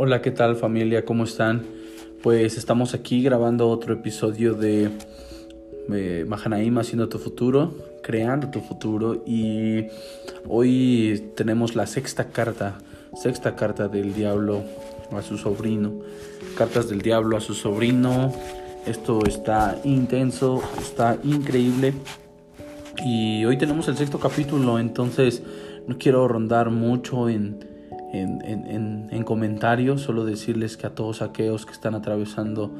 Hola, ¿qué tal familia? ¿Cómo están? Pues estamos aquí grabando otro episodio de eh, Mahanaim haciendo tu futuro, creando tu futuro y hoy tenemos la sexta carta, sexta carta del diablo a su sobrino, cartas del diablo a su sobrino. Esto está intenso, está increíble y hoy tenemos el sexto capítulo, entonces no quiero rondar mucho en en, comentarios, solo decirles que a todos aquellos que están atravesando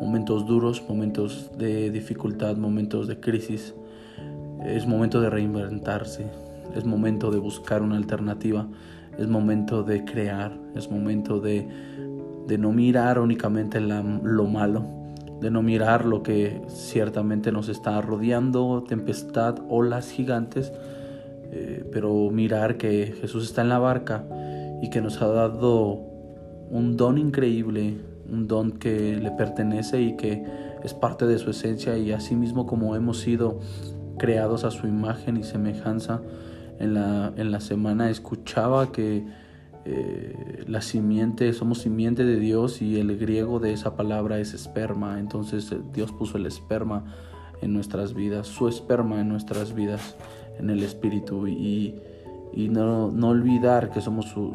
momentos duros, momentos de dificultad, momentos de crisis, es momento de reinventarse, es momento de buscar una alternativa, es momento de crear, es momento de, de no mirar únicamente lo malo, de no mirar lo que ciertamente nos está rodeando, tempestad, olas gigantes, eh, pero mirar que Jesús está en la barca y que nos ha dado un don increíble, un don que le pertenece y que es parte de su esencia y así mismo como hemos sido creados a su imagen y semejanza. En la, en la semana escuchaba que eh, la simiente, somos simiente de Dios y el griego de esa palabra es esperma. Entonces eh, Dios puso el esperma en nuestras vidas, su esperma en nuestras vidas, en el espíritu. Y, y no, no olvidar que somos su,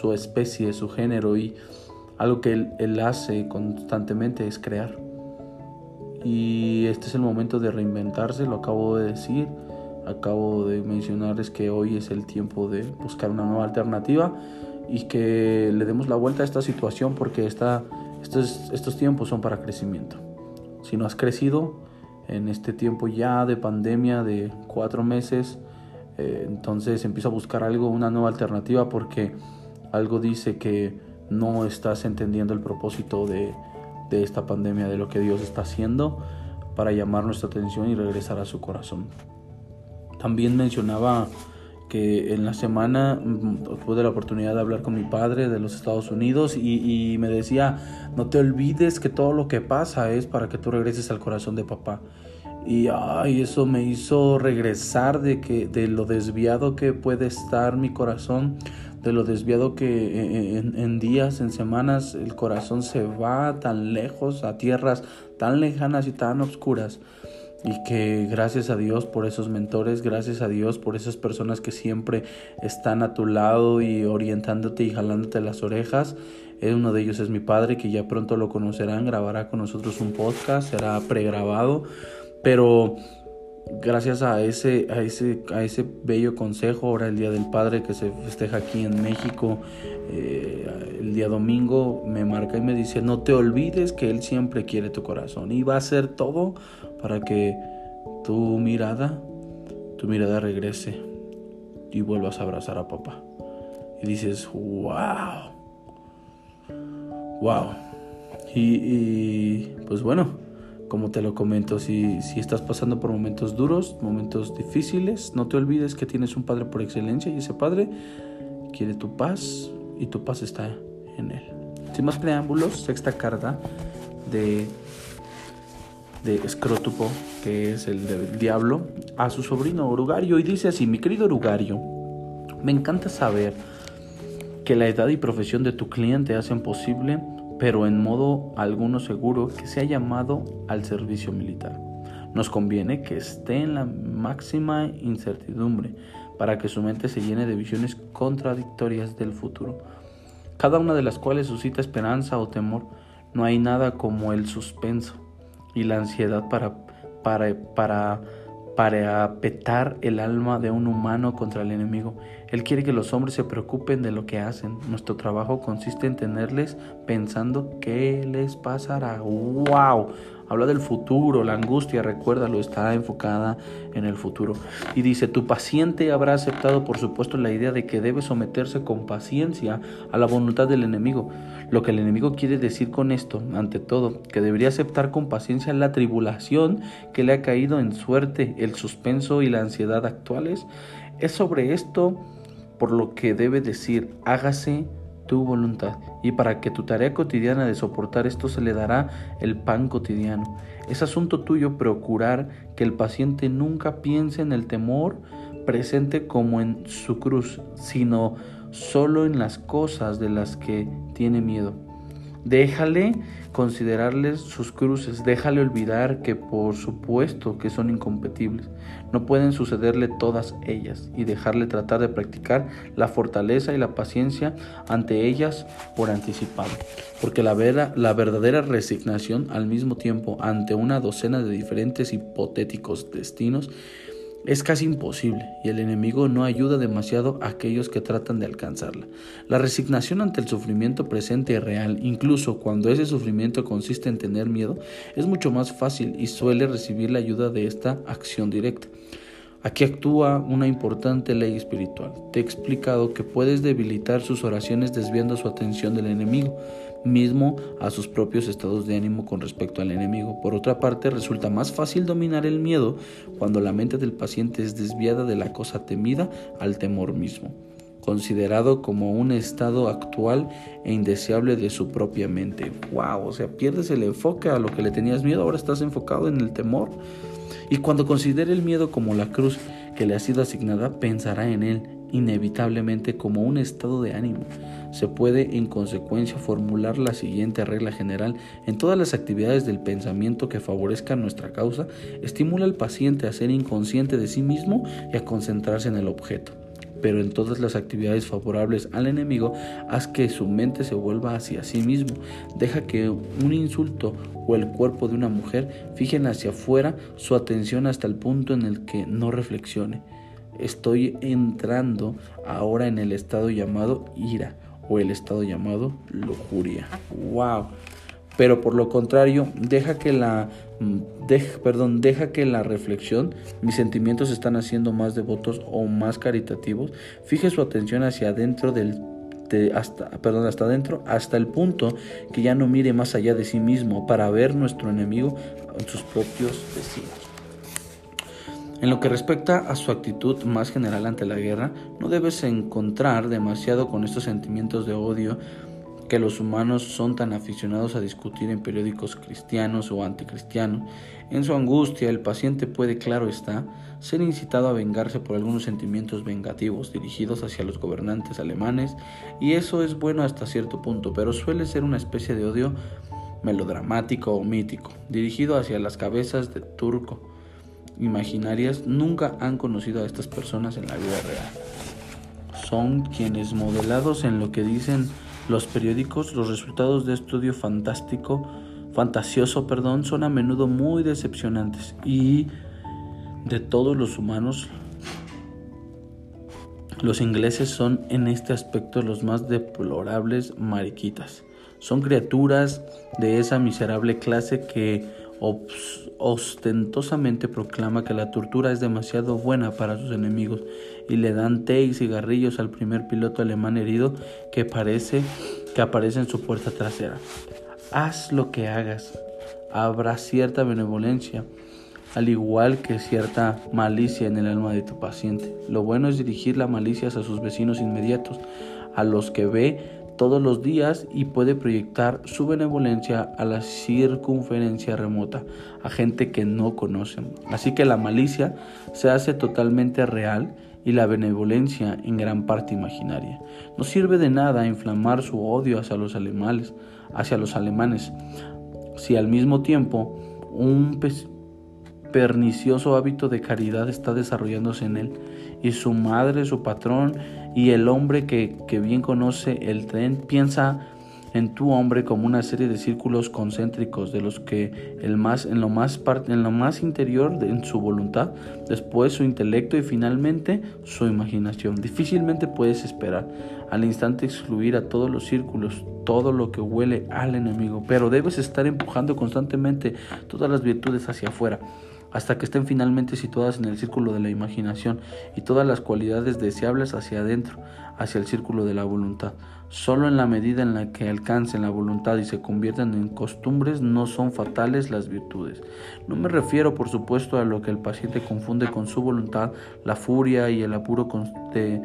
su, especie, su género y algo que él, él hace constantemente es crear. Y este es el momento de reinventarse, lo acabo de decir, acabo de mencionarles que hoy es el tiempo de buscar una nueva alternativa y que le demos la vuelta a esta situación porque esta, estos, estos tiempos son para crecimiento. Si no has crecido en este tiempo ya de pandemia de cuatro meses, eh, entonces empiezo a buscar algo, una nueva alternativa porque algo dice que no estás entendiendo el propósito de, esta pandemia, de lo que Dios está haciendo para llamar nuestra atención y regresar a su corazón. También mencionaba que en la semana mm, tuve la oportunidad de hablar con mi padre de los Estados Unidos y, me decía, no te olvides que todo lo que pasa es para que tú regreses al corazón de papá. Y ay, eso me hizo regresar de, que, de lo desviado que puede estar mi corazón, de lo desviado que eh, eh, en, días, en semanas, el corazón se va tan lejos, a tierras tan lejanas y tan oscuras. Y que gracias a Dios por esos mentores, gracias a Dios por esas personas que siempre están a tu lado y orientándote y jalándote las orejas. Uno de ellos es mi padre, que ya pronto lo conocerán, grabará con nosotros un podcast, será pregrabado pero gracias a ese, a ese, a ese bello consejo, ahora el Día del Padre que se festeja aquí en México, eh, el día domingo me marca y me dice, no te olvides que Él siempre quiere tu corazón y va a hacer todo para que tu mirada, tu mirada regrese y vuelvas a abrazar a papá. Y dices, wow, wow. y pues bueno como te lo comento, si, si estás pasando por momentos duros, momentos difíciles, no te olvides que tienes un Padre por excelencia y ese Padre quiere tu paz y tu paz está en Él. Sin más preámbulos, sexta carta de, de Escrótupo, que es el del diablo, a su sobrino Orugario y dice así, mi querido Orugario, me encanta saber que la edad y profesión de tu cliente hacen posible pero en modo alguno seguro que se ha llamado al servicio militar. Nos conviene que esté en la máxima incertidumbre para que su mente se llene de visiones contradictorias del futuro, cada una de las cuales suscita esperanza o temor. No hay nada como el suspenso y la ansiedad para, para, para para petar el alma de un humano contra el enemigo. Él quiere que los hombres se preocupen de lo que hacen. Nuestro trabajo consiste en tenerles pensando qué les pasará. ¡Wow! Habla del futuro, la angustia, recuérdalo, está enfocada en el futuro. Y dice, tu paciente habrá aceptado, por supuesto, la idea de que debe someterse con paciencia a la voluntad del enemigo. Lo que el enemigo quiere decir con esto, ante todo, que debería aceptar con paciencia la tribulación que le ha caído en suerte, el suspenso y la ansiedad actuales. Es sobre esto por lo que debe decir, hágase tu voluntad. Y para que tu tarea cotidiana de soportar esto se le dará el pan cotidiano. Es asunto tuyo procurar que el paciente nunca piense en el temor presente como en su cruz, sino solo en las cosas de las que tiene miedo. Déjale considerarles sus cruces, déjale olvidar que por supuesto que son incompatibles, no pueden sucederle todas ellas y dejarle tratar de practicar la fortaleza y la paciencia ante ellas por anticipado, porque la, la verdadera resignación al mismo tiempo ante una docena de diferentes hipotéticos destinos es casi imposible y el enemigo no ayuda demasiado a aquellos que tratan de alcanzarla. La resignación ante el sufrimiento presente y real, incluso cuando ese sufrimiento consiste en tener miedo, es mucho más fácil y suele recibir la ayuda de esta acción directa. Aquí actúa una importante ley espiritual. Te he explicado que puedes debilitar sus oraciones desviando su atención del enemigo, mismo a sus propios estados de ánimo con respecto al enemigo. Por otra parte, resulta más fácil dominar el miedo cuando la mente del paciente es desviada de la cosa temida al temor mismo, considerado como un estado actual e indeseable de su propia mente. ¡Wow! O sea, pierdes el enfoque a lo que le tenías miedo, ahora estás enfocado en el temor. Y cuando considere el miedo como la cruz que le ha sido asignada, pensará en él inevitablemente como un estado de ánimo. Se puede en consecuencia formular la siguiente regla general. En todas las actividades del pensamiento que favorezcan nuestra causa, estimula al paciente a ser inconsciente de sí mismo y a concentrarse en el objeto pero en todas las actividades favorables al enemigo, haz que su mente se vuelva hacia sí mismo. Deja que un insulto o el cuerpo de una mujer fijen hacia afuera su atención hasta el punto en el que no reflexione. Estoy entrando ahora en el estado llamado ira o el estado llamado lujuria. ¡Wow! pero por lo contrario, deja que la mm, perdón, deja que la reflexión, mis sentimientos están haciendo más devotos o más caritativos, fije su atención hacia adentro del hasta, perdón, hasta adentro, hasta el punto que ya no mire más allá de sí mismo para ver nuestro enemigo en sus propios vecinos. En lo que respecta a su actitud más general ante la guerra, no debes encontrar demasiado con estos sentimientos de odio que los humanos son tan aficionados a discutir en periódicos cristianos o anticristianos. En su angustia, el paciente puede, claro está, ser incitado a vengarse por algunos sentimientos vengativos dirigidos hacia los gobernantes alemanes, y eso es bueno hasta cierto punto, pero suele ser una especie de odio melodramático o mítico, dirigido hacia las cabezas de turco imaginarias nunca han conocido a estas personas en la vida real. Son quienes modelados en lo que dicen los periódicos, los resultados de estudio fantástico, fantasioso, perdón, son a menudo muy decepcionantes y de todos los humanos los ingleses son en este aspecto los más deplorables mariquitas. Son criaturas de esa miserable clase que ostentosamente proclama que la tortura es demasiado buena para sus enemigos y le dan té y cigarrillos al primer piloto alemán herido que parece que aparece en su puerta trasera. Haz lo que hagas, habrá cierta benevolencia, al igual que cierta malicia en el alma de tu paciente. Lo bueno es dirigir la malicia a sus vecinos inmediatos, a los que ve todos los días y puede proyectar su benevolencia a la circunferencia remota, a gente que no conocen. Así que la malicia se hace totalmente real y la benevolencia en gran parte imaginaria. No sirve de nada inflamar su odio hacia los alemanes, hacia los alemanes, si al mismo tiempo un pernicioso hábito de caridad está desarrollándose en él y su madre, su patrón y el hombre que, bien conoce el tren piensa en tu hombre como una serie de círculos concéntricos de los que el más en lo más en lo más interior de en su voluntad, después su intelecto y finalmente su imaginación. Difícilmente puedes esperar al instante excluir a todos los círculos, todo lo que huele al enemigo, pero debes estar empujando constantemente todas las virtudes hacia afuera hasta que estén finalmente situadas en el círculo de la imaginación y todas las cualidades deseables hacia adentro, hacia el círculo de la voluntad. Solo en la medida en la que alcancen la voluntad y se conviertan en costumbres no son fatales las virtudes. No me refiero, por supuesto, a lo que el paciente confunde con su voluntad, la furia y el apuro de,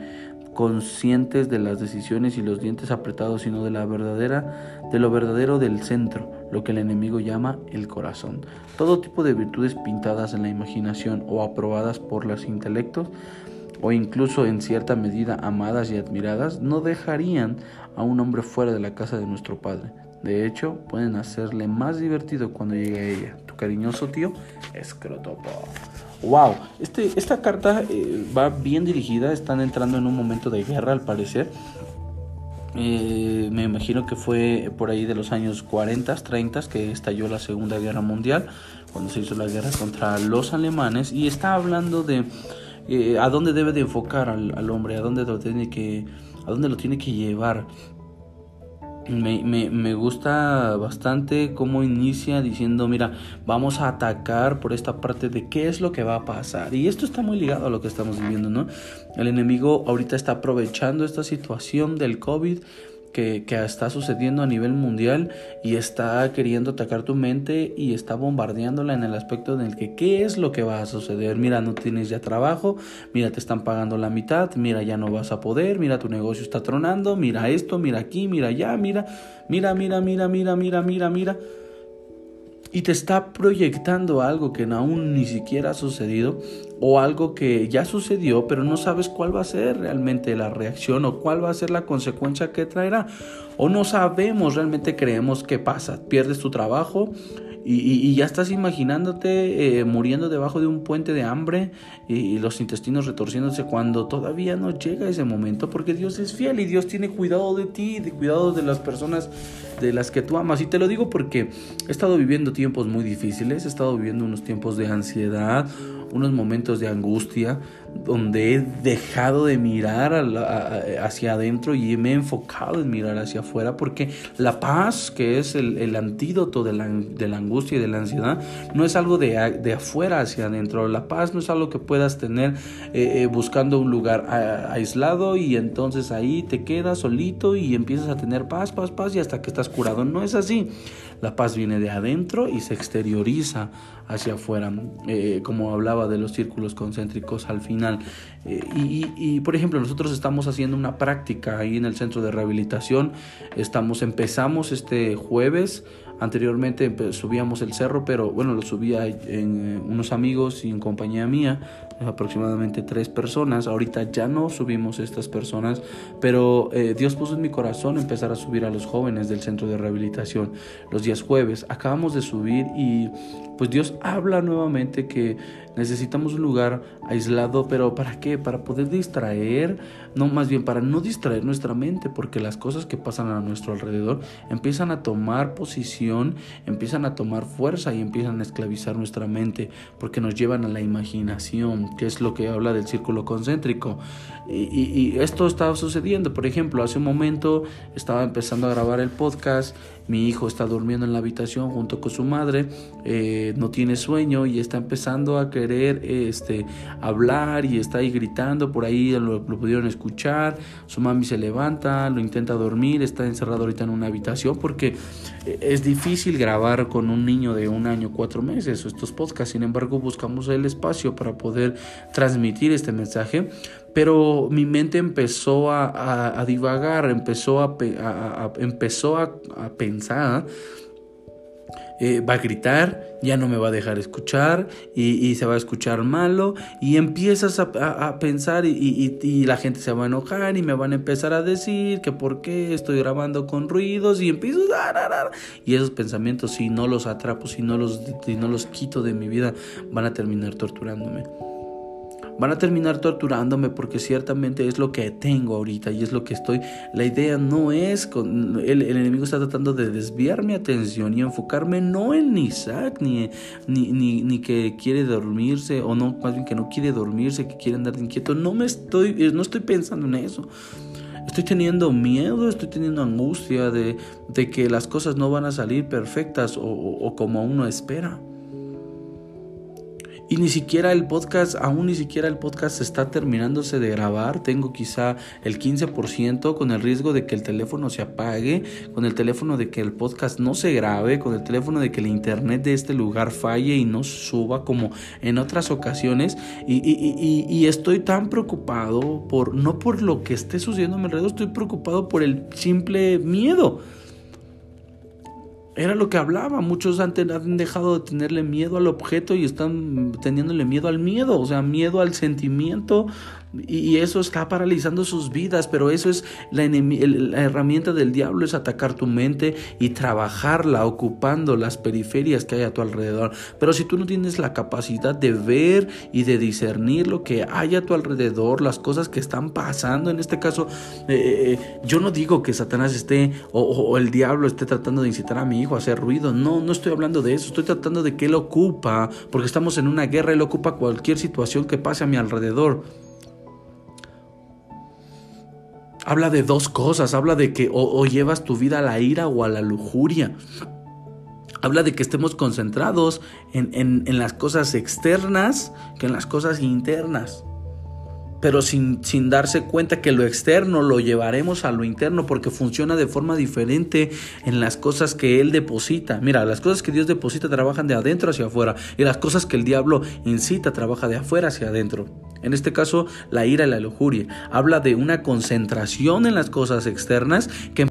conscientes de las decisiones y los dientes apretados, sino de la verdadera, de lo verdadero del centro, lo que el enemigo llama el corazón. Todo tipo de virtudes pintadas en la imaginación o aprobadas por los intelectos o incluso en cierta medida amadas y admiradas, no dejarían a un hombre fuera de la casa de nuestro Padre. De hecho, pueden hacerle más divertido cuando llegue a ella. Tu cariñoso tío, Escrotopo. Wow, este, esta carta eh, va bien dirigida, están entrando en un momento de guerra al parecer. Eh, me imagino que fue por ahí de los años 40, 30 que estalló la Segunda Guerra Mundial, cuando se hizo la guerra contra los alemanes, y está hablando de eh, a dónde debe de enfocar al, al, hombre, a dónde lo tiene que, a dónde lo tiene que llevar. Me, me, gusta bastante cómo inicia diciendo, mira, vamos a atacar por esta parte de qué es lo que va a pasar. Y esto está muy ligado a lo que estamos viviendo, ¿no? El enemigo ahorita está aprovechando esta situación del COVID que, está sucediendo a nivel mundial y está queriendo atacar tu mente y está bombardeándola en el aspecto del que qué es lo que va a suceder. Mira, no tienes ya trabajo, mira, te están pagando la mitad, mira, ya no vas a poder, mira, tu negocio está tronando, mira esto, mira aquí, mira allá, mira, mira, mira, mira, mira, mira, mira, mira y te está proyectando algo que aún ni siquiera ha sucedido o algo que ya sucedió pero no sabes cuál va a ser realmente la reacción o cuál va a ser la consecuencia que traerá. O no sabemos realmente creemos que pasa. Pierdes tu trabajo y, ya estás imaginándote eh, muriendo debajo de un puente de hambre y, los intestinos retorciéndose cuando todavía no llega ese momento, porque Dios es fiel y Dios tiene cuidado de ti, de cuidado de las personas de las que tú amas. Y te lo digo porque he estado viviendo tiempos muy difíciles, he estado viviendo unos tiempos de ansiedad, unos momentos de angustia donde he dejado de mirar hacia adentro y me he enfocado en mirar hacia afuera porque la paz que es el, antídoto de la, angustia y de la ansiedad no es algo de, de, afuera hacia adentro. La paz no es algo que puedas tener eh, eh, buscando un lugar aislado y entonces ahí te quedas solito y empiezas a tener paz paz paz y hasta que estás curado. No es así. La paz viene de adentro y se exterioriza hacia afuera, eh, como hablaba de los círculos concéntricos al final. Eh, y, por ejemplo, nosotros estamos haciendo una práctica ahí en el centro de rehabilitación. Estamos, empezamos este jueves. Anteriormente subíamos el cerro, pero bueno, lo subía en, unos amigos y en compañía mía aproximadamente tres personas. Ahorita ya no subimos estas personas, pero eh, Dios puso en mi corazón empezar a subir a los jóvenes del centro de rehabilitación los días jueves. Acabamos de subir y pues Dios habla nuevamente que necesitamos un lugar aislado, pero ¿para qué? Para poder distraer, no más bien para no distraer nuestra mente, porque las cosas que pasan a nuestro alrededor empiezan a tomar posición, empiezan a tomar fuerza y empiezan a esclavizar nuestra mente, porque nos llevan a la imaginación, que es lo que habla del círculo concéntrico. Y, esto estaba sucediendo, por ejemplo, hace un momento estaba empezando a grabar el podcast, mi hijo está durmiendo en la habitación junto con su madre, eh, no tiene sueño y está empezando a querer este, hablar y está ahí gritando, por ahí lo, pudieron escuchar, su mami se levanta, lo intenta dormir, está encerrado ahorita en una habitación porque eh, es difícil grabar con un niño de un año, cuatro meses, estos podcasts, sin embargo buscamos el espacio para poder transmitir este mensaje, pero mi mente empezó a, divagar, empezó a, empezó a, pensar, eh, va a gritar, ya no me va a dejar escuchar y, se va a escuchar malo y empiezas a, pensar y, la gente se va a enojar y me van a empezar a decir que por qué estoy grabando con ruidos y empiezo a... Y esos pensamientos si no los atrapo, si no los, si no los quito de mi vida, van a terminar torturándome van a terminar torturándome porque ciertamente es lo que tengo ahorita y es lo que estoy. La idea no es, con, el, enemigo está tratando de desviar mi atención y enfocarme no en Isaac, ni, ni, ni, ni, que quiere dormirse, o no, más bien que no quiere dormirse, que quiere andar inquieto. No me estoy, no estoy pensando en eso. Estoy teniendo miedo, estoy teniendo angustia de, de que las cosas no van a salir perfectas o, o como uno espera. Y ni siquiera el podcast, aún ni siquiera el podcast está terminándose de grabar. Tengo quizá el 15% con el riesgo de que el teléfono se apague, con el teléfono de que el podcast no se grabe, con el teléfono de que el internet de este lugar falle y no suba como en otras ocasiones. Y, y, y, estoy tan preocupado por, no por lo que esté sucediendo a mi alrededor, estoy preocupado por el simple miedo. Era lo que hablaba, muchos han, han, dejado de tenerle miedo al objeto y están teniéndole miedo al miedo, o sea, miedo al sentimiento y eso está paralizando sus vidas, pero eso es la, herramienta del diablo, es atacar tu mente y trabajarla ocupando las periferias que hay a tu alrededor. Pero si tú no tienes la capacidad de ver y de discernir lo que hay a tu alrededor, las cosas que están pasando, en este caso, eh, eh, yo no digo que Satanás esté o, o el diablo esté tratando de incitar a mi hijo a hacer ruido, no, no estoy hablando de eso, estoy tratando de que él ocupa, porque estamos en una guerra, él ocupa cualquier situación que pase a mi alrededor habla de dos cosas. Habla de que o, llevas tu vida a la ira o a la lujuria. Habla de que estemos concentrados en, en, las cosas externas que en las cosas internas. Pero sin, sin, darse cuenta que lo externo lo llevaremos a lo interno porque funciona de forma diferente en las cosas que Él deposita. Mira, las cosas que Dios deposita trabajan de adentro hacia afuera y las cosas que el diablo incita trabaja de afuera hacia adentro. En este caso, la ira y la lujuria. Habla de una concentración en las cosas externas que